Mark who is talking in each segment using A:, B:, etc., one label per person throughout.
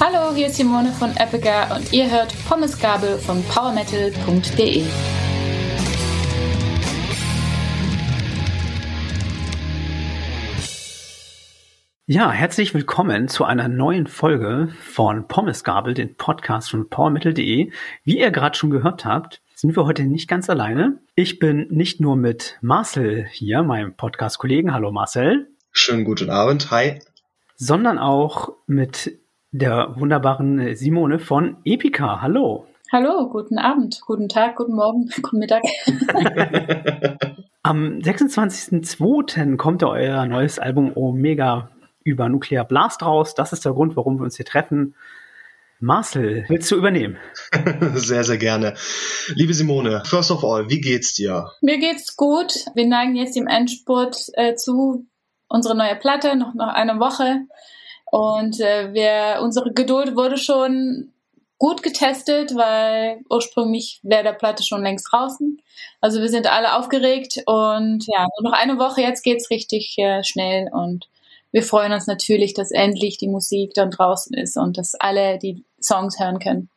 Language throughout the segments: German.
A: Hallo, hier ist Simone von Epica und ihr hört Pommesgabel von powermetal.de.
B: Ja, herzlich willkommen zu einer neuen Folge von Pommesgabel, den Podcast von powermetal.de. Wie ihr gerade schon gehört habt, sind wir heute nicht ganz alleine. Ich bin nicht nur mit Marcel hier, meinem Podcast-Kollegen. Hallo Marcel.
C: Schönen guten Abend. Hi.
B: Sondern auch mit der wunderbaren Simone von Epica. Hallo.
A: Hallo, guten Abend, guten Tag, guten Morgen, guten Mittag.
B: Am 26.02. kommt ja euer neues Album Omega über Nuclear Blast raus. Das ist der Grund, warum wir uns hier treffen. Marcel, willst du übernehmen?
C: sehr, sehr gerne. Liebe Simone, first of all, wie geht's dir?
A: Mir geht's gut. Wir neigen jetzt im Endspurt äh, zu. Unsere neue Platte, noch, noch eine Woche. Und äh, wir, unsere Geduld wurde schon gut getestet, weil ursprünglich wäre der Platte schon längst draußen. Also wir sind alle aufgeregt und ja, nur noch eine Woche, jetzt geht's richtig äh, schnell und wir freuen uns natürlich, dass endlich die Musik dann draußen ist und dass alle die Songs hören können.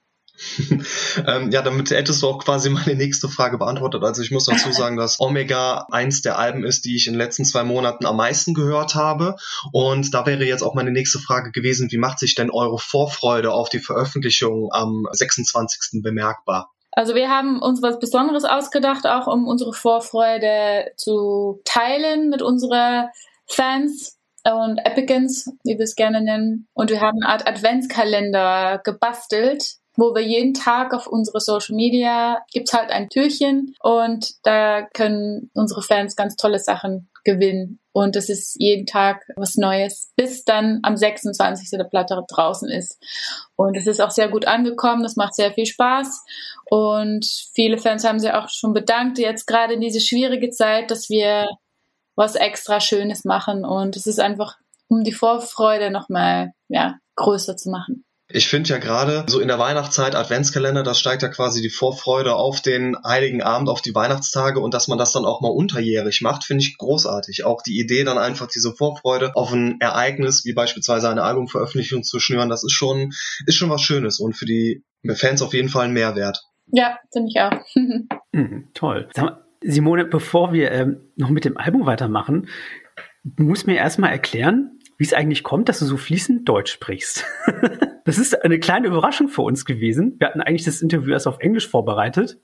C: ähm, ja, damit hättest du auch quasi meine nächste Frage beantwortet. Also ich muss dazu sagen, dass Omega eins der Alben ist, die ich in den letzten zwei Monaten am meisten gehört habe. Und da wäre jetzt auch meine nächste Frage gewesen, wie macht sich denn eure Vorfreude auf die Veröffentlichung am 26. bemerkbar?
A: Also wir haben uns was Besonderes ausgedacht, auch um unsere Vorfreude zu teilen mit unseren Fans und Epicans, wie wir es gerne nennen. Und wir haben eine Art Adventskalender gebastelt, wo wir jeden Tag auf unsere Social Media gibt's halt ein Türchen und da können unsere Fans ganz tolle Sachen gewinnen. Und es ist jeden Tag was Neues, bis dann am 26. der Platte draußen ist. Und es ist auch sehr gut angekommen, das macht sehr viel Spaß. Und viele Fans haben sich auch schon bedankt, jetzt gerade in diese schwierige Zeit, dass wir was extra Schönes machen. Und es ist einfach, um die Vorfreude nochmal ja, größer zu machen.
C: Ich finde ja gerade so in der Weihnachtszeit Adventskalender, das steigt ja quasi die Vorfreude auf den Heiligen Abend, auf die Weihnachtstage und dass man das dann auch mal unterjährig macht, finde ich großartig. Auch die Idee, dann einfach diese Vorfreude auf ein Ereignis, wie beispielsweise eine Albumveröffentlichung zu schnüren, das ist schon, ist schon was Schönes und für die Fans auf jeden Fall ein Mehrwert.
A: Ja, finde ich auch.
B: mhm, toll. Sag mal, Simone, bevor wir ähm, noch mit dem Album weitermachen, muss mir erstmal erklären, wie es eigentlich kommt, dass du so fließend Deutsch sprichst. das ist eine kleine Überraschung für uns gewesen. Wir hatten eigentlich das Interview erst auf Englisch vorbereitet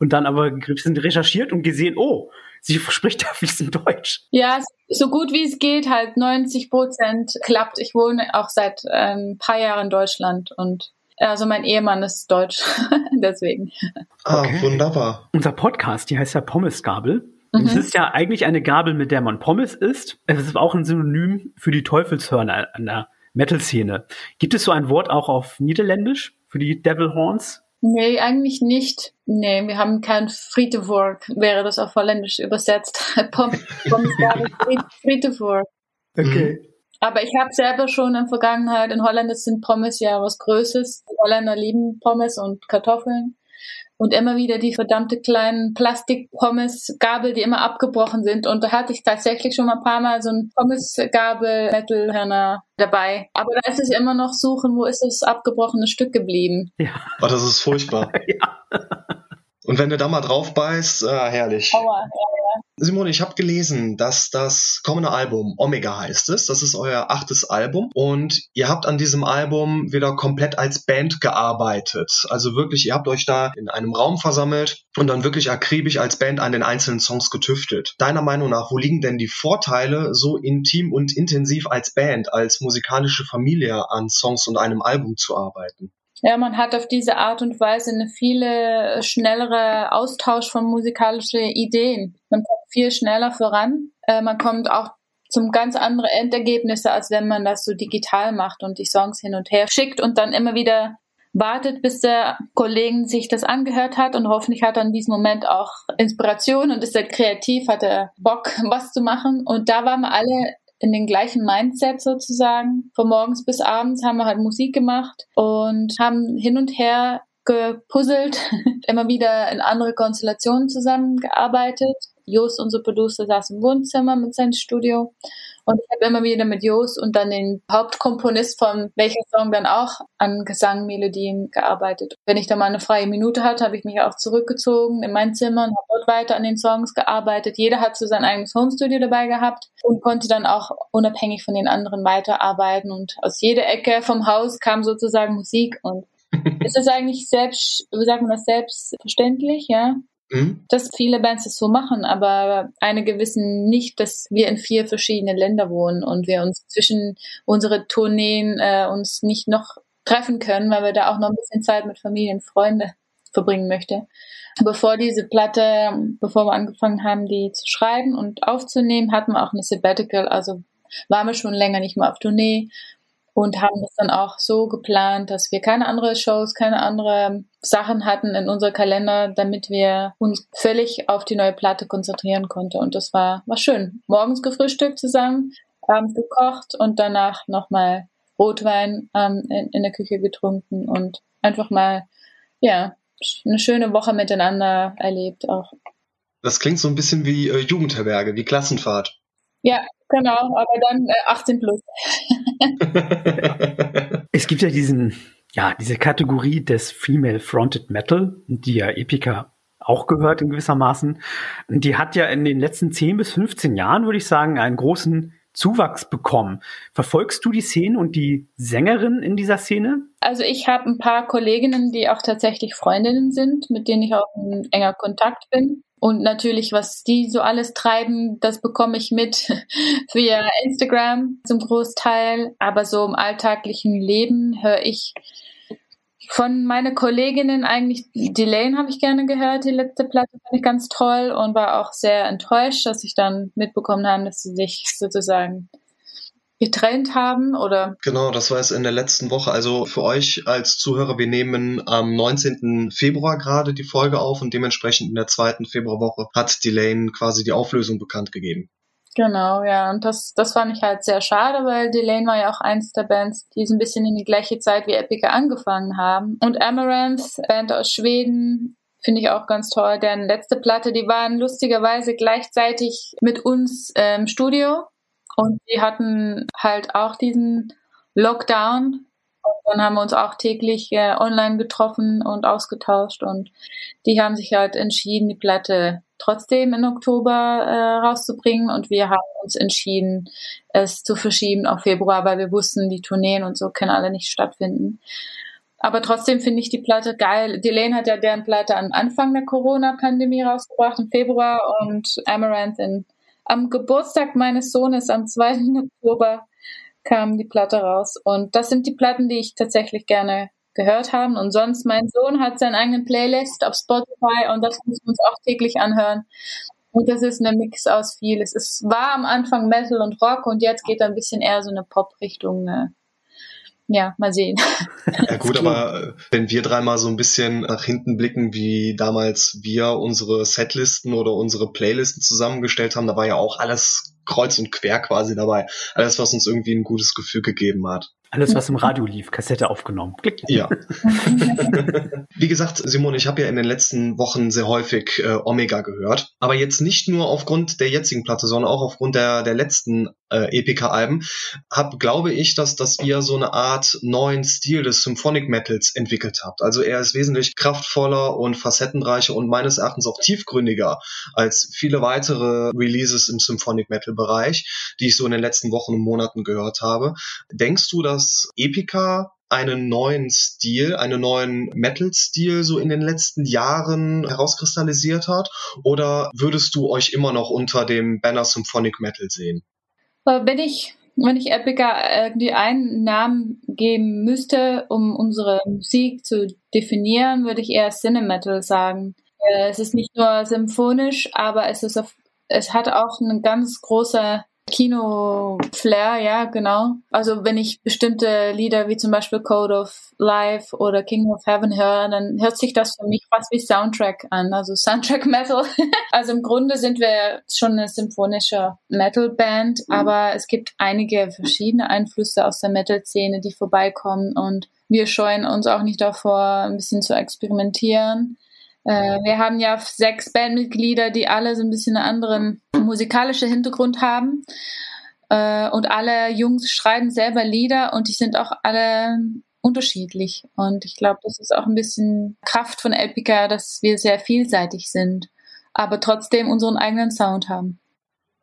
B: und dann aber sind recherchiert und gesehen, oh, sie spricht ja fließend Deutsch.
A: Ja, so gut wie es geht, halt 90 Prozent klappt. Ich wohne auch seit ein ähm, paar Jahren in Deutschland und also mein Ehemann ist deutsch, deswegen.
C: Ah, okay. wunderbar.
B: Unser Podcast, die heißt ja Pommesgabel. Mhm. Es ist ja eigentlich eine Gabel, mit der man Pommes isst. Es ist auch ein Synonym für die Teufelshörner an der Metal-Szene. Gibt es so ein Wort auch auf Niederländisch für die Devil Horns?
A: Nee, eigentlich nicht. Nee, wir haben kein Friedevork, wäre das auf Holländisch übersetzt. Pommesgabel, Friedevork.
B: Okay.
A: Aber ich habe selber schon in der Vergangenheit, in Holland sind Pommes ja was Größeres. Die Holländer lieben Pommes und Kartoffeln. Und immer wieder die verdammte kleinen Plastik-Pommes-Gabel, die immer abgebrochen sind. Und da hatte ich tatsächlich schon mal ein paar Mal so ein Pommes-Gabel-Metal-Hörner dabei. Aber da ist es immer noch suchen, wo ist das abgebrochene Stück geblieben.
C: Ja. Oh, das ist furchtbar. ja. Und wenn du da mal drauf beißt, äh, herrlich. Aua. Simone, ich habe gelesen, dass das kommende Album Omega heißt es. Das ist euer achtes Album. Und ihr habt an diesem Album wieder komplett als Band gearbeitet. Also wirklich, ihr habt euch da in einem Raum versammelt und dann wirklich akribisch als Band an den einzelnen Songs getüftelt. Deiner Meinung nach, wo liegen denn die Vorteile, so intim und intensiv als Band, als musikalische Familie an Songs und einem Album zu arbeiten?
A: Ja, man hat auf diese Art und Weise eine viele schnellere Austausch von musikalischen Ideen. Man kommt viel schneller voran. Äh, man kommt auch zum ganz anderen Endergebnisse, als wenn man das so digital macht und die Songs hin und her schickt und dann immer wieder wartet, bis der Kollegen sich das angehört hat und hoffentlich hat er in diesem Moment auch Inspiration und ist er kreativ, hat er Bock, was zu machen. Und da waren wir alle in den gleichen Mindset sozusagen. Von morgens bis abends haben wir halt Musik gemacht und haben hin und her gepuzzelt, immer wieder in andere Konstellationen zusammengearbeitet. Jos, unser Producer, saß im Wohnzimmer mit seinem Studio Und ich habe immer wieder mit Jos und dann den Hauptkomponist von welcher Song dann auch an Gesangmelodien gearbeitet. Wenn ich da mal eine freie Minute hatte, habe ich mich auch zurückgezogen in mein Zimmer und habe dort weiter an den Songs gearbeitet. Jeder hat so sein eigenes Homestudio dabei gehabt und konnte dann auch unabhängig von den anderen weiterarbeiten. Und aus jeder Ecke vom Haus kam sozusagen Musik und ist das eigentlich selbst, wie sagt man das, selbstverständlich, ja? Mhm. Dass viele Bands das so machen, aber einige wissen nicht, dass wir in vier verschiedenen Ländern wohnen und wir uns zwischen unsere Tourneen äh, uns nicht noch treffen können, weil wir da auch noch ein bisschen Zeit mit Familie und Freunde verbringen möchte. Bevor diese Platte, bevor wir angefangen haben, die zu schreiben und aufzunehmen, hatten wir auch eine Sabbatical, also waren wir schon länger nicht mehr auf Tournee und haben das dann auch so geplant, dass wir keine andere Shows, keine andere Sachen hatten in unser Kalender, damit wir uns völlig auf die neue Platte konzentrieren konnten. Und das war, war schön. Morgens gefrühstückt zusammen, abends gekocht und danach nochmal Rotwein ähm, in, in der Küche getrunken und einfach mal, ja, eine schöne Woche miteinander erlebt auch.
C: Das klingt so ein bisschen wie äh, Jugendherberge, wie Klassenfahrt.
A: Ja, genau, aber dann äh, 18 plus.
B: es gibt ja diesen, ja, diese Kategorie des Female Fronted Metal, die ja Epica auch gehört in gewissermaßen. Die hat ja in den letzten 10 bis 15 Jahren, würde ich sagen, einen großen Zuwachs bekommen. Verfolgst du die Szene und die Sängerin in dieser Szene?
A: Also ich habe ein paar Kolleginnen, die auch tatsächlich Freundinnen sind, mit denen ich auch in enger Kontakt bin. Und natürlich, was die so alles treiben, das bekomme ich mit via Instagram zum Großteil. Aber so im alltäglichen Leben höre ich von meinen Kolleginnen eigentlich, Delane habe ich gerne gehört, die letzte Platte fand ich ganz toll und war auch sehr enttäuscht, dass ich dann mitbekommen habe, dass sie sich sozusagen getrennt haben oder?
C: Genau, das war es in der letzten Woche. Also für euch als Zuhörer, wir nehmen am 19. Februar gerade die Folge auf und dementsprechend in der zweiten Februarwoche hat Delane quasi die Auflösung bekannt gegeben.
A: Genau, ja, und das, das fand ich halt sehr schade, weil Delane war ja auch eins der Bands, die so ein bisschen in die gleiche Zeit wie Epica angefangen haben. Und Amaranth, Band aus Schweden, finde ich auch ganz toll. Deren letzte Platte, die waren lustigerweise gleichzeitig mit uns im Studio und die hatten halt auch diesen Lockdown. Und dann haben wir uns auch täglich äh, online getroffen und ausgetauscht. Und die haben sich halt entschieden, die Platte trotzdem im Oktober äh, rauszubringen. Und wir haben uns entschieden, es zu verschieben auf Februar, weil wir wussten, die Tourneen und so können alle nicht stattfinden. Aber trotzdem finde ich die Platte geil. Delane hat ja deren Platte am Anfang der Corona-Pandemie rausgebracht, im Februar, und Amaranth in am Geburtstag meines Sohnes am 2. Oktober kam die Platte raus. Und das sind die Platten, die ich tatsächlich gerne gehört habe. Und sonst, mein Sohn hat seinen eigenen Playlist auf Spotify und das müssen wir uns auch täglich anhören. Und das ist ein Mix aus viel. Es war am Anfang Metal und Rock und jetzt geht er ein bisschen eher so eine Pop-Richtung. Äh, ja, mal sehen.
C: Ja gut, aber äh, wenn wir dreimal so ein bisschen nach hinten blicken, wie damals wir unsere Setlisten oder unsere Playlisten zusammengestellt haben, da war ja auch alles kreuz und quer quasi dabei. Alles, was uns irgendwie ein gutes Gefühl gegeben hat.
B: Alles, was im Radio lief, Kassette aufgenommen. Klick.
C: Ja. Wie gesagt, Simone, ich habe ja in den letzten Wochen sehr häufig äh, Omega gehört, aber jetzt nicht nur aufgrund der jetzigen Platte, sondern auch aufgrund der, der letzten äh, Epica-Alben, glaube ich, dass, dass ihr so eine Art neuen Stil des Symphonic Metals entwickelt habt. Also er ist wesentlich kraftvoller und facettenreicher und meines Erachtens auch tiefgründiger als viele weitere Releases im Symphonic Metal Bereich, die ich so in den letzten Wochen und Monaten gehört habe. Denkst du, dass dass Epica einen neuen Stil, einen neuen Metal-Stil so in den letzten Jahren herauskristallisiert hat? Oder würdest du euch immer noch unter dem Banner Symphonic Metal sehen?
A: Wenn ich, wenn ich Epica irgendwie einen Namen geben müsste, um unsere Musik zu definieren, würde ich eher Cinemetal sagen. Äh, es ist nicht nur symphonisch, aber es ist auf, es hat auch eine ganz große Kino-Flair, ja, genau. Also wenn ich bestimmte Lieder wie zum Beispiel Code of Life oder King of Heaven höre, dann hört sich das für mich fast wie Soundtrack an, also Soundtrack Metal. also im Grunde sind wir schon eine symphonische Metal-Band, mhm. aber es gibt einige verschiedene Einflüsse aus der Metal-Szene, die vorbeikommen und wir scheuen uns auch nicht davor, ein bisschen zu experimentieren. Äh, wir haben ja sechs Bandmitglieder, die alle so ein bisschen einen anderen musikalischen Hintergrund haben. Äh, und alle Jungs schreiben selber Lieder und die sind auch alle unterschiedlich. Und ich glaube, das ist auch ein bisschen Kraft von Epica, dass wir sehr vielseitig sind, aber trotzdem unseren eigenen Sound haben.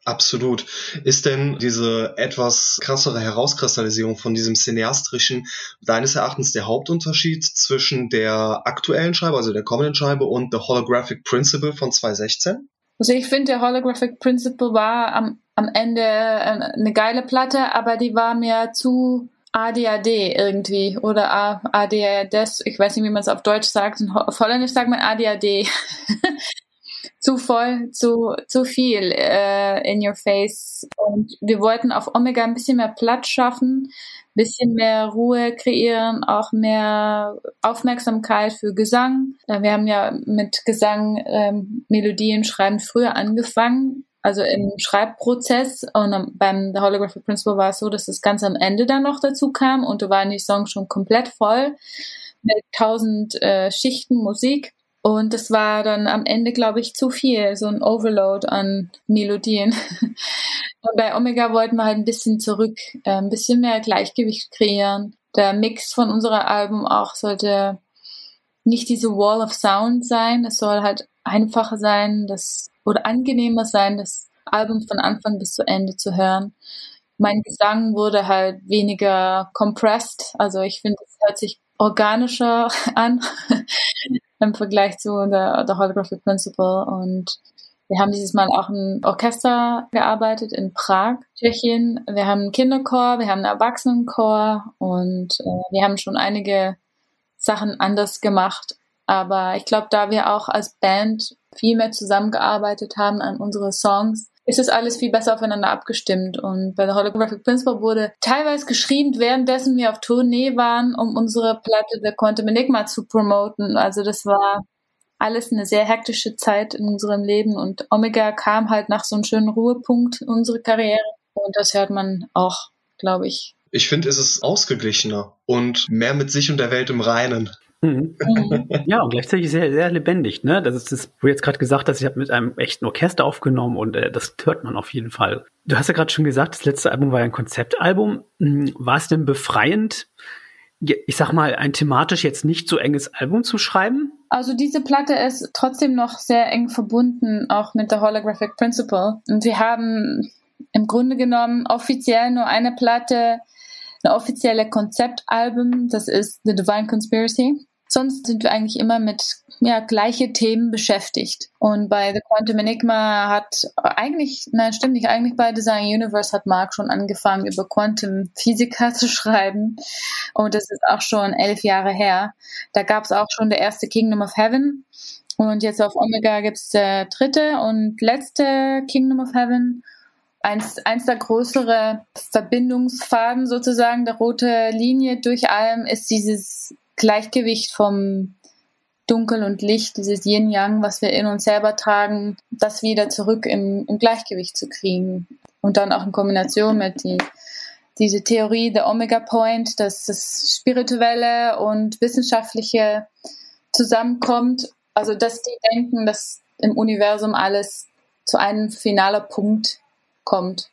C: Absolut. Ist denn diese etwas krassere Herauskristallisierung von diesem cineastrischen deines Erachtens der Hauptunterschied zwischen der aktuellen Scheibe, also der kommenden Scheibe und The Holographic Principle von 2016?
A: Also ich finde, der Holographic Principle war am, am Ende eine geile Platte, aber die war mir zu ADAD irgendwie oder ADADs, ich weiß nicht, wie man es auf Deutsch sagt. Auf Holländisch sagt man ADAD. zu voll, zu, zu viel äh, in your face. Und wir wollten auf Omega ein bisschen mehr Platz schaffen, bisschen mehr Ruhe kreieren, auch mehr Aufmerksamkeit für Gesang. Äh, wir haben ja mit Gesang ähm, Melodien schreiben früher angefangen, also im Schreibprozess. Und beim The Holographic Principle war es so, dass das ganz am Ende dann noch dazu kam und da waren die Songs schon komplett voll mit tausend äh, Schichten Musik. Und das war dann am Ende, glaube ich, zu viel, so ein Overload an Melodien. Und bei Omega wollten wir halt ein bisschen zurück, äh, ein bisschen mehr Gleichgewicht kreieren. Der Mix von unserer Alben auch sollte nicht diese Wall of Sound sein. Es soll halt einfacher sein, das, oder angenehmer sein, das Album von Anfang bis zu Ende zu hören. Mein Gesang wurde halt weniger compressed. Also ich finde, es hört sich organischer an im Vergleich zu der, der Holographic Principle. Und wir haben dieses Mal auch ein Orchester gearbeitet in Prag, Tschechien. Wir haben einen Kinderchor, wir haben einen Erwachsenenchor und äh, wir haben schon einige Sachen anders gemacht. Aber ich glaube, da wir auch als Band viel mehr zusammengearbeitet haben an unsere Songs, ist es alles viel besser aufeinander abgestimmt. Und bei der Holographic Principle wurde teilweise geschrieben, währenddessen wir auf Tournee waren, um unsere Platte The Quantum Enigma zu promoten. Also das war alles eine sehr hektische Zeit in unserem Leben und Omega kam halt nach so einem schönen Ruhepunkt in unsere Karriere. Und das hört man auch, glaube ich.
C: Ich finde, es ist ausgeglichener und mehr mit sich und der Welt im Reinen.
B: Mhm. Ja, und gleichzeitig sehr, sehr lebendig. Ne? Das ist das, wo jetzt gerade gesagt hast, ich habe mit einem echten Orchester aufgenommen und äh, das hört man auf jeden Fall. Du hast ja gerade schon gesagt, das letzte Album war ja ein Konzeptalbum. Hm, war es denn befreiend, ich sag mal, ein thematisch jetzt nicht so enges Album zu schreiben?
A: Also diese Platte ist trotzdem noch sehr eng verbunden, auch mit der Holographic Principle. Und wir haben im Grunde genommen offiziell nur eine Platte, eine offizielle Konzeptalbum, das ist The Divine Conspiracy. Sonst sind wir eigentlich immer mit ja, gleiche Themen beschäftigt. Und bei The Quantum Enigma hat eigentlich, nein, stimmt nicht, eigentlich bei Design Universe hat Mark schon angefangen, über Quantum Physiker zu schreiben. Und das ist auch schon elf Jahre her. Da gab es auch schon der erste Kingdom of Heaven. Und jetzt auf Omega gibt es der dritte und letzte Kingdom of Heaven. Eins, eins der größere Verbindungsfaden sozusagen, der rote Linie durch allem ist dieses Gleichgewicht vom Dunkel und Licht, dieses Yin-Yang, was wir in uns selber tragen, das wieder zurück im, im Gleichgewicht zu kriegen. Und dann auch in Kombination mit die, diese Theorie der Omega Point, dass das Spirituelle und Wissenschaftliche zusammenkommt. Also, dass die denken, dass im Universum alles zu einem finaler Punkt kommt.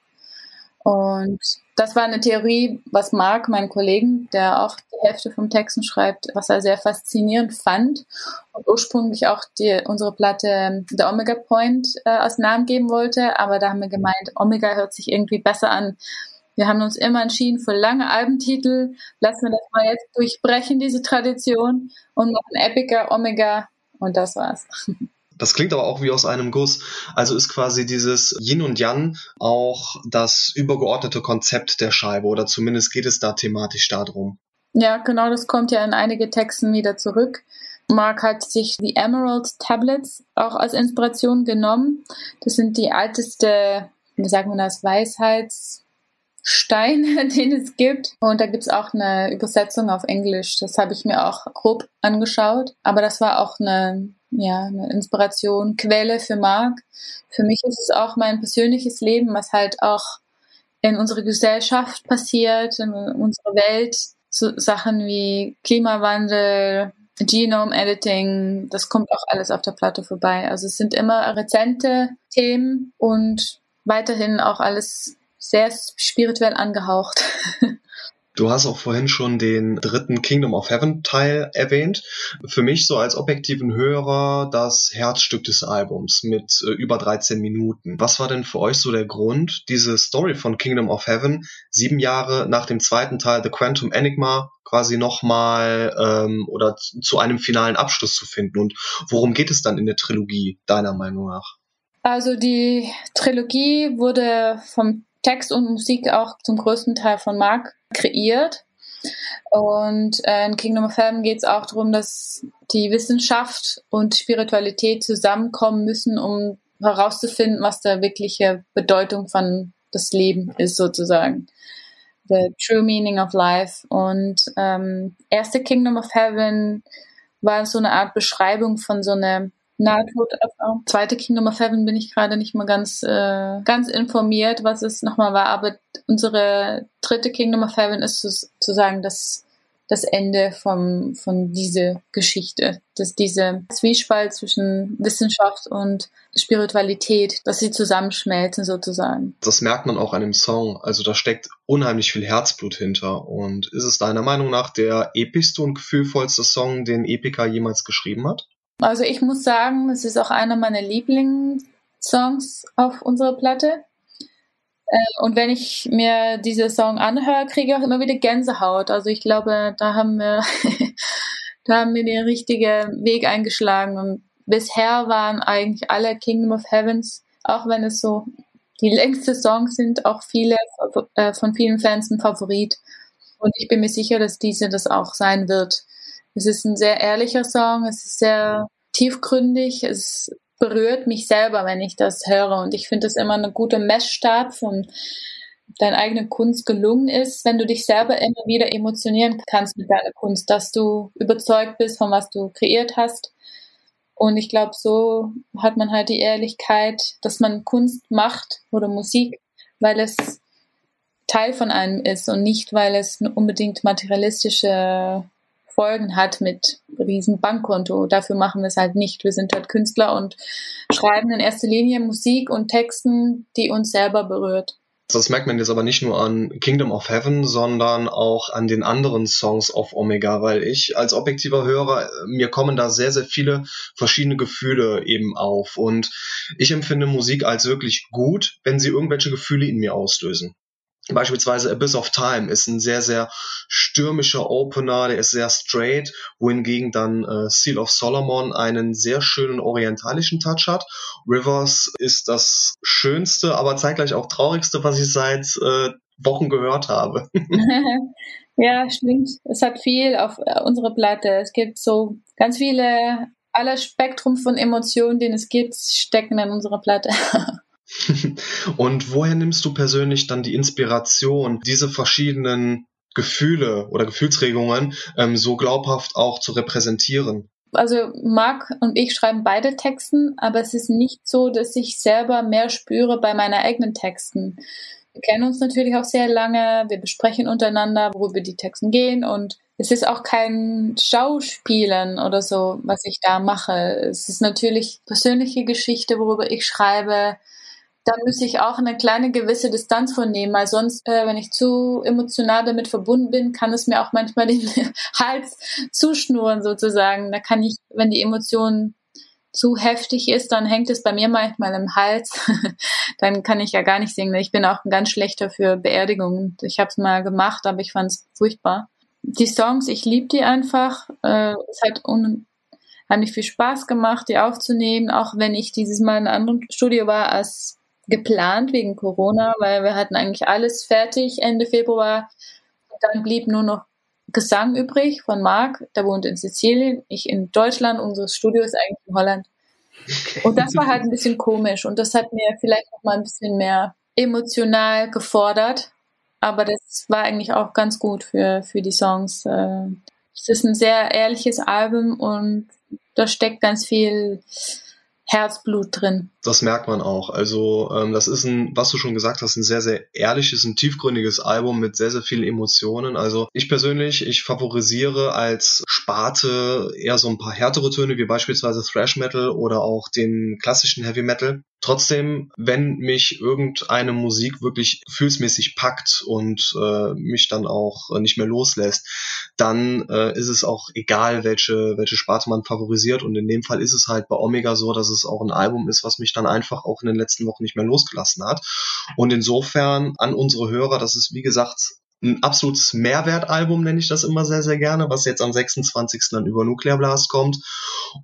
A: Und das war eine Theorie, was Mark, mein Kollegen, der auch die Hälfte vom Texten schreibt, was er sehr faszinierend fand und ursprünglich auch die, unsere Platte The Omega Point äh, als Namen geben wollte. Aber da haben wir gemeint, Omega hört sich irgendwie besser an. Wir haben uns immer entschieden für lange Albentitel. Lassen wir das mal jetzt durchbrechen, diese Tradition, und noch ein Epica Omega. Und das war's.
C: Das klingt aber auch wie aus einem Guss. Also ist quasi dieses Yin und Yang auch das übergeordnete Konzept der Scheibe oder zumindest geht es da thematisch darum.
A: Ja, genau, das kommt ja in einige Texten wieder zurück. Mark hat sich die Emerald Tablets auch als Inspiration genommen. Das sind die älteste, wie sagen wir das, Weisheits Steine, den es gibt. Und da gibt's auch eine Übersetzung auf Englisch. Das habe ich mir auch grob angeschaut. Aber das war auch eine, ja, eine Inspiration, Quelle für Marc. Für mich ist es auch mein persönliches Leben, was halt auch in unserer Gesellschaft passiert, in unserer Welt. So Sachen wie Klimawandel, Genome Editing, das kommt auch alles auf der Platte vorbei. Also es sind immer rezente Themen und weiterhin auch alles sehr spirituell angehaucht.
C: Du hast auch vorhin schon den dritten Kingdom of Heaven Teil erwähnt. Für mich so als objektiven Hörer das Herzstück des Albums mit äh, über 13 Minuten. Was war denn für euch so der Grund, diese Story von Kingdom of Heaven sieben Jahre nach dem zweiten Teil The Quantum Enigma quasi nochmal ähm, oder zu einem finalen Abschluss zu finden? Und worum geht es dann in der Trilogie deiner Meinung nach?
A: Also die Trilogie wurde vom Text und Musik auch zum größten Teil von Mark kreiert. Und äh, in Kingdom of Heaven geht es auch darum, dass die Wissenschaft und Spiritualität zusammenkommen müssen, um herauszufinden, was der wirkliche Bedeutung von das Leben ist, sozusagen. The true meaning of life. Und ähm, erste Kingdom of Heaven war so eine Art Beschreibung von so einer Nahtoderfahrung. Zweite Kingdom of Heaven bin ich gerade nicht mal ganz, äh, ganz informiert, was es nochmal war, aber unsere dritte Kingdom of Heaven ist sozusagen das, das Ende vom, von dieser Geschichte, dass diese Zwiespalt zwischen Wissenschaft und Spiritualität, dass sie zusammenschmelzen sozusagen.
C: Das merkt man auch an dem Song. Also da steckt unheimlich viel Herzblut hinter. Und ist es deiner Meinung nach der epischste und gefühlvollste Song, den Epica jemals geschrieben hat?
A: Also ich muss sagen, es ist auch einer meiner Lieblingssongs auf unserer Platte. Äh, und wenn ich mir diese Song anhöre, kriege ich auch immer wieder Gänsehaut. Also ich glaube, da haben wir, da haben wir den richtigen Weg eingeschlagen. Und bisher waren eigentlich alle Kingdom of Heavens, auch wenn es so die längste Songs sind, auch viele äh, von vielen Fans ein Favorit. Und ich bin mir sicher, dass diese das auch sein wird. Es ist ein sehr ehrlicher Song, es ist sehr tiefgründig, es berührt mich selber, wenn ich das höre. Und ich finde es immer eine gute Messstab von deine eigene Kunst gelungen ist, wenn du dich selber immer wieder emotionieren kannst mit deiner Kunst, dass du überzeugt bist von was du kreiert hast. Und ich glaube, so hat man halt die Ehrlichkeit, dass man Kunst macht oder Musik, weil es Teil von einem ist und nicht, weil es unbedingt materialistische Folgen hat mit riesen Bankkonto. Dafür machen wir es halt nicht. Wir sind halt Künstler und schreiben in erster Linie Musik und Texten, die uns selber berührt.
C: Das merkt man jetzt aber nicht nur an Kingdom of Heaven, sondern auch an den anderen Songs auf Omega, weil ich als objektiver Hörer, mir kommen da sehr, sehr viele verschiedene Gefühle eben auf. Und ich empfinde Musik als wirklich gut, wenn sie irgendwelche Gefühle in mir auslösen. Beispielsweise Abyss of Time ist ein sehr, sehr stürmischer Opener, der ist sehr straight, wohingegen dann äh, Seal of Solomon einen sehr schönen orientalischen Touch hat. Rivers ist das schönste, aber zeitgleich auch traurigste, was ich seit äh, Wochen gehört habe.
A: ja, stimmt. Es hat viel auf äh, unsere Platte. Es gibt so ganz viele, aller Spektrum von Emotionen, den es gibt, stecken in unserer Platte.
C: Und woher nimmst du persönlich dann die Inspiration, diese verschiedenen Gefühle oder Gefühlsregungen ähm, so glaubhaft auch zu repräsentieren?
A: Also Marc und ich schreiben beide Texten, aber es ist nicht so, dass ich selber mehr spüre bei meinen eigenen Texten. Wir kennen uns natürlich auch sehr lange, wir besprechen untereinander, worüber die Texten gehen und es ist auch kein Schauspielen oder so, was ich da mache. Es ist natürlich persönliche Geschichte, worüber ich schreibe, da müsste ich auch eine kleine gewisse Distanz von nehmen, weil sonst, äh, wenn ich zu emotional damit verbunden bin, kann es mir auch manchmal den Hals zuschnurren sozusagen. Da kann ich, wenn die Emotion zu heftig ist, dann hängt es bei mir manchmal im Hals. dann kann ich ja gar nicht singen. Ich bin auch ganz schlechter für Beerdigungen. Ich habe es mal gemacht, aber ich fand es furchtbar. Die Songs, ich liebe die einfach. Äh, es hat unheimlich viel Spaß gemacht, die aufzunehmen, auch wenn ich dieses Mal in einem anderen Studio war als geplant wegen Corona, weil wir hatten eigentlich alles fertig Ende Februar. Und dann blieb nur noch Gesang übrig von Marc, der wohnt in Sizilien, ich in Deutschland, unser Studio ist eigentlich in Holland. Okay. Und das war halt ein bisschen komisch und das hat mir vielleicht noch mal ein bisschen mehr emotional gefordert, aber das war eigentlich auch ganz gut für, für die Songs. Äh, es ist ein sehr ehrliches Album und da steckt ganz viel Herzblut drin.
C: Das merkt man auch. Also ähm, das ist ein, was du schon gesagt hast, ein sehr, sehr ehrliches, ein tiefgründiges Album mit sehr, sehr vielen Emotionen. Also ich persönlich, ich favorisiere als Sparte eher so ein paar härtere Töne, wie beispielsweise Thrash Metal oder auch den klassischen Heavy Metal. Trotzdem, wenn mich irgendeine Musik wirklich gefühlsmäßig packt und äh, mich dann auch nicht mehr loslässt, dann äh, ist es auch egal, welche, welche Sparte man favorisiert. Und in dem Fall ist es halt bei Omega so, dass es auch ein Album ist, was mich dann einfach auch in den letzten Wochen nicht mehr losgelassen hat. Und insofern an unsere Hörer, das ist wie gesagt ein absolutes Mehrwertalbum, nenne ich das immer sehr, sehr gerne, was jetzt am 26. dann über Nuclear Blast kommt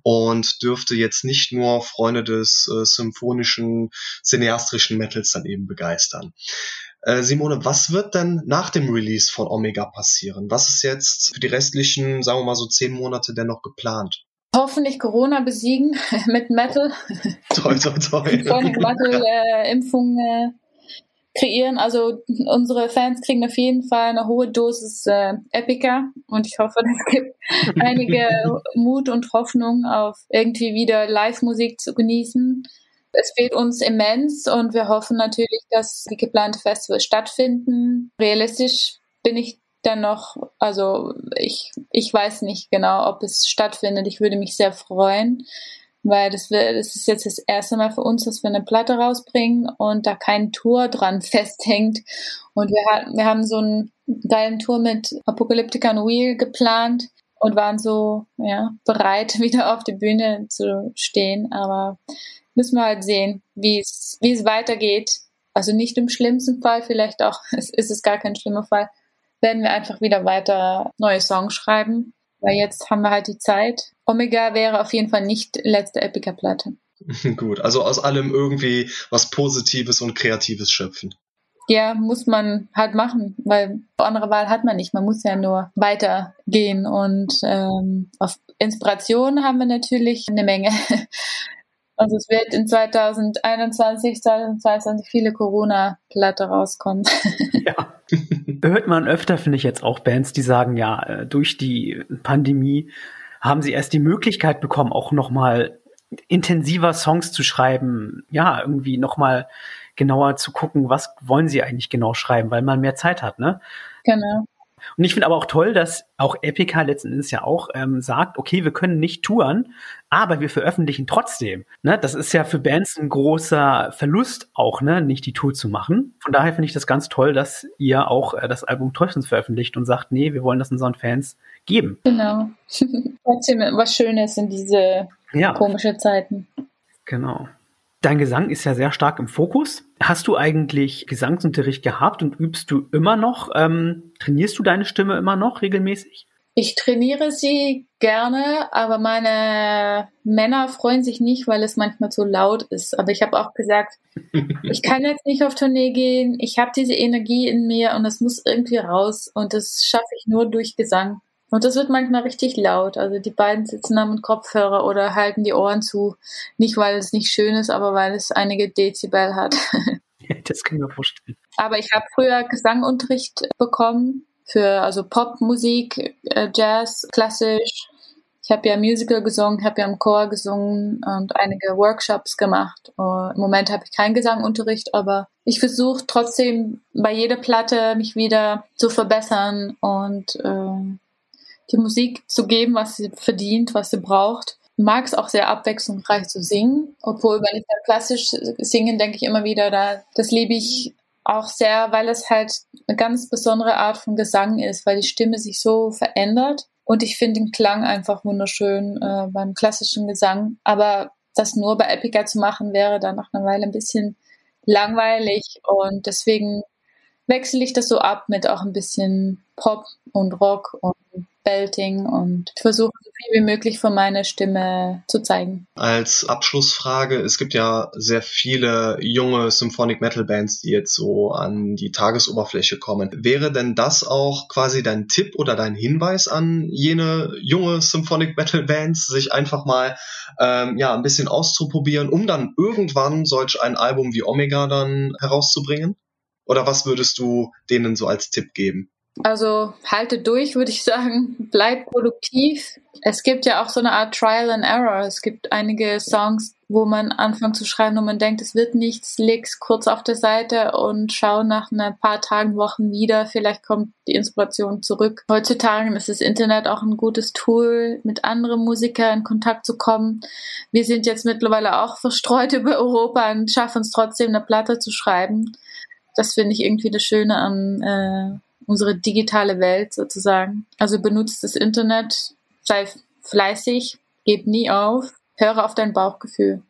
C: und dürfte jetzt nicht nur Freunde des äh, symphonischen, cineastrischen Metals dann eben begeistern. Äh, Simone, was wird denn nach dem Release von Omega passieren? Was ist jetzt für die restlichen, sagen wir mal so zehn Monate denn noch geplant?
A: Hoffentlich Corona besiegen mit Metal.
C: Toll, toll, toll.
A: Metal-Impfung äh, kreieren. Also unsere Fans kriegen auf jeden Fall eine hohe Dosis äh, Epica und ich hoffe, es gibt einige Mut und Hoffnung auf irgendwie wieder Live-Musik zu genießen. Es fehlt uns immens und wir hoffen natürlich, dass die geplante Festivals stattfinden. Realistisch bin ich dann noch, also ich, ich weiß nicht genau, ob es stattfindet. Ich würde mich sehr freuen weil das, das ist jetzt das erste Mal für uns, dass wir eine Platte rausbringen und da kein Tour dran festhängt. Und wir, wir haben so einen geilen Tour mit Apocalyptica Wheel geplant und waren so ja, bereit, wieder auf die Bühne zu stehen. Aber müssen wir halt sehen, wie es, wie es weitergeht. Also nicht im schlimmsten Fall, vielleicht auch, es ist es gar kein schlimmer Fall, werden wir einfach wieder weiter neue Songs schreiben weil jetzt haben wir halt die Zeit. Omega wäre auf jeden Fall nicht letzte Epica-Platte.
C: Gut, also aus allem irgendwie was Positives und Kreatives schöpfen.
A: Ja, muss man halt machen, weil andere Wahl hat man nicht. Man muss ja nur weitergehen und ähm, auf Inspiration haben wir natürlich eine Menge. Also es wird in 2021, 2022 viele Corona-Platte rauskommen.
B: Ja. Hört man öfter, finde ich jetzt auch Bands, die sagen, ja, äh, durch die Pandemie haben sie erst die Möglichkeit bekommen, auch nochmal intensiver Songs zu schreiben, ja, irgendwie nochmal genauer zu gucken, was wollen sie eigentlich genau schreiben, weil man mehr Zeit hat, ne?
A: Genau.
B: Und ich finde aber auch toll, dass auch Epica letzten Endes ja auch ähm, sagt, okay, wir können nicht touren, aber wir veröffentlichen trotzdem. Ne? Das ist ja für Bands ein großer Verlust auch, ne, nicht die Tour zu machen. Von daher finde ich das ganz toll, dass ihr auch äh, das Album trotzdem veröffentlicht und sagt, nee, wir wollen das unseren Fans geben.
A: Genau. Trotzdem was Schönes in diese ja. komische Zeiten.
B: Genau. Dein Gesang ist ja sehr stark im Fokus. Hast du eigentlich Gesangsunterricht gehabt und übst du immer noch? Ähm, trainierst du deine Stimme immer noch regelmäßig?
A: Ich trainiere sie gerne, aber meine Männer freuen sich nicht, weil es manchmal zu laut ist. Aber ich habe auch gesagt, ich kann jetzt nicht auf Tournee gehen. Ich habe diese Energie in mir und es muss irgendwie raus. Und das schaffe ich nur durch Gesang. Und das wird manchmal richtig laut. Also die beiden sitzen da mit Kopfhörer oder halten die Ohren zu. Nicht, weil es nicht schön ist, aber weil es einige Dezibel hat.
B: Ja, das kann ich mir vorstellen.
A: Aber ich habe früher Gesangunterricht bekommen für also Popmusik, äh, Jazz, klassisch. Ich habe ja Musical gesungen, habe ja im Chor gesungen und einige Workshops gemacht. Uh, Im Moment habe ich keinen Gesangunterricht, aber ich versuche trotzdem bei jeder Platte mich wieder zu verbessern und äh, die Musik zu geben, was sie verdient, was sie braucht. Ich mag es auch sehr abwechslungsreich zu singen, obwohl wenn ich dann klassisch singe, denke ich immer wieder, da, das liebe ich auch sehr, weil es halt eine ganz besondere Art von Gesang ist, weil die Stimme sich so verändert und ich finde den Klang einfach wunderschön äh, beim klassischen Gesang. Aber das nur bei Epica zu machen, wäre dann nach einer Weile ein bisschen langweilig und deswegen wechsle ich das so ab mit auch ein bisschen Pop und Rock und Belting und versuche so viel wie möglich von meiner Stimme zu zeigen.
C: Als Abschlussfrage, es gibt ja sehr viele junge Symphonic Metal Bands, die jetzt so an die Tagesoberfläche kommen. Wäre denn das auch quasi dein Tipp oder dein Hinweis an jene junge Symphonic Metal Bands, sich einfach mal ähm, ja ein bisschen auszuprobieren, um dann irgendwann solch ein Album wie Omega dann herauszubringen? Oder was würdest du denen so als Tipp geben?
A: Also halte durch, würde ich sagen. Bleib produktiv. Es gibt ja auch so eine Art Trial and Error. Es gibt einige Songs, wo man anfängt zu schreiben und man denkt, es wird nichts, leg's kurz auf der Seite und schau nach ein paar Tagen, Wochen wieder. Vielleicht kommt die Inspiration zurück. Heutzutage ist das Internet auch ein gutes Tool, mit anderen Musikern in Kontakt zu kommen. Wir sind jetzt mittlerweile auch verstreut über Europa und schaffen es trotzdem, eine Platte zu schreiben. Das finde ich irgendwie das Schöne an äh, unsere digitale Welt sozusagen. Also benutzt das Internet, sei fleißig, gib nie auf, höre auf dein Bauchgefühl.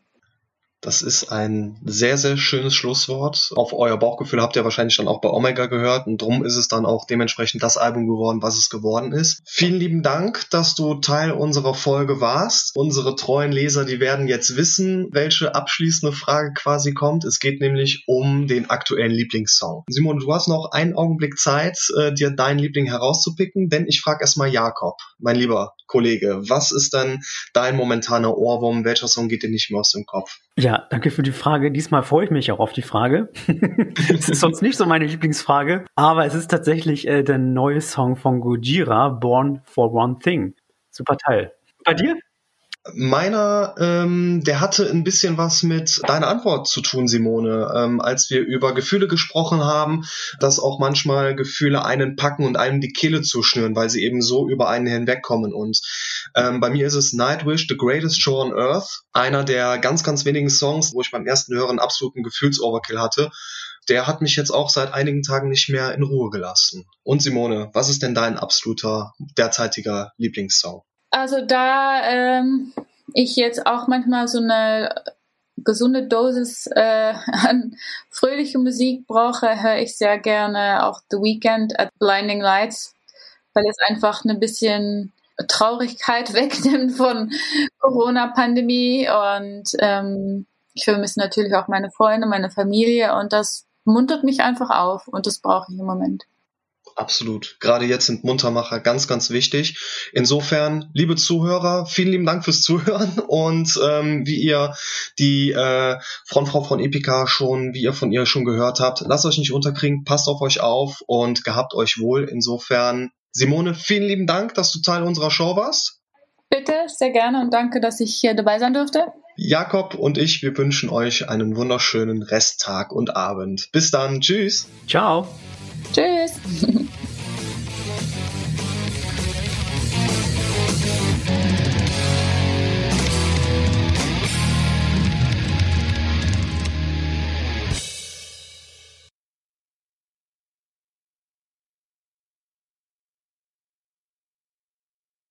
C: Das ist ein sehr, sehr schönes Schlusswort. Auf euer Bauchgefühl habt ihr wahrscheinlich dann auch bei Omega gehört und drum ist es dann auch dementsprechend das Album geworden, was es geworden ist. Vielen lieben Dank, dass du Teil unserer Folge warst. Unsere treuen Leser, die werden jetzt wissen, welche abschließende Frage quasi kommt. Es geht nämlich um den aktuellen Lieblingssong. Simon, du hast noch einen Augenblick Zeit, äh, dir deinen Liebling herauszupicken, denn ich frage erstmal Jakob, mein lieber Kollege, was ist denn dein momentaner Ohrwurm? Welcher Song geht dir nicht mehr aus dem Kopf?
B: Ja, danke für die Frage. Diesmal freue ich mich auch auf die Frage. Es ist sonst nicht so meine Lieblingsfrage, aber es ist tatsächlich äh, der neue Song von Gojira, Born for One Thing. Super Teil. Bei dir?
C: Meiner, ähm, der hatte ein bisschen was mit deiner Antwort zu tun, Simone, ähm, als wir über Gefühle gesprochen haben, dass auch manchmal Gefühle einen packen und einem die Kehle zuschnüren, weil sie eben so über einen hinwegkommen. Und ähm, bei mir ist es Nightwish, The Greatest Show on Earth, einer der ganz, ganz wenigen Songs, wo ich beim ersten Hören absoluten Gefühlsoverkill hatte. Der hat mich jetzt auch seit einigen Tagen nicht mehr in Ruhe gelassen. Und Simone, was ist denn dein absoluter derzeitiger Lieblingssong?
A: Also da ähm, ich jetzt auch manchmal so eine gesunde Dosis äh, an fröhliche Musik brauche, höre ich sehr gerne auch The Weekend at Blinding Lights, weil es einfach ein bisschen Traurigkeit wegnimmt von Corona-Pandemie und ähm, ich vermisse natürlich auch meine Freunde, meine Familie und das muntert mich einfach auf und das brauche ich im Moment.
C: Absolut. Gerade jetzt sind Muntermacher ganz, ganz wichtig. Insofern, liebe Zuhörer, vielen lieben Dank fürs Zuhören und ähm, wie ihr die äh, Frontfrau von Epica schon, wie ihr von ihr schon gehört habt, lasst euch nicht unterkriegen, passt auf euch auf und gehabt euch wohl. Insofern, Simone, vielen lieben Dank, dass du Teil unserer Show warst.
A: Bitte, sehr gerne und danke, dass ich hier dabei sein durfte.
C: Jakob und ich, wir wünschen euch einen wunderschönen Resttag und Abend. Bis dann. Tschüss.
B: Ciao.
A: Tschüss.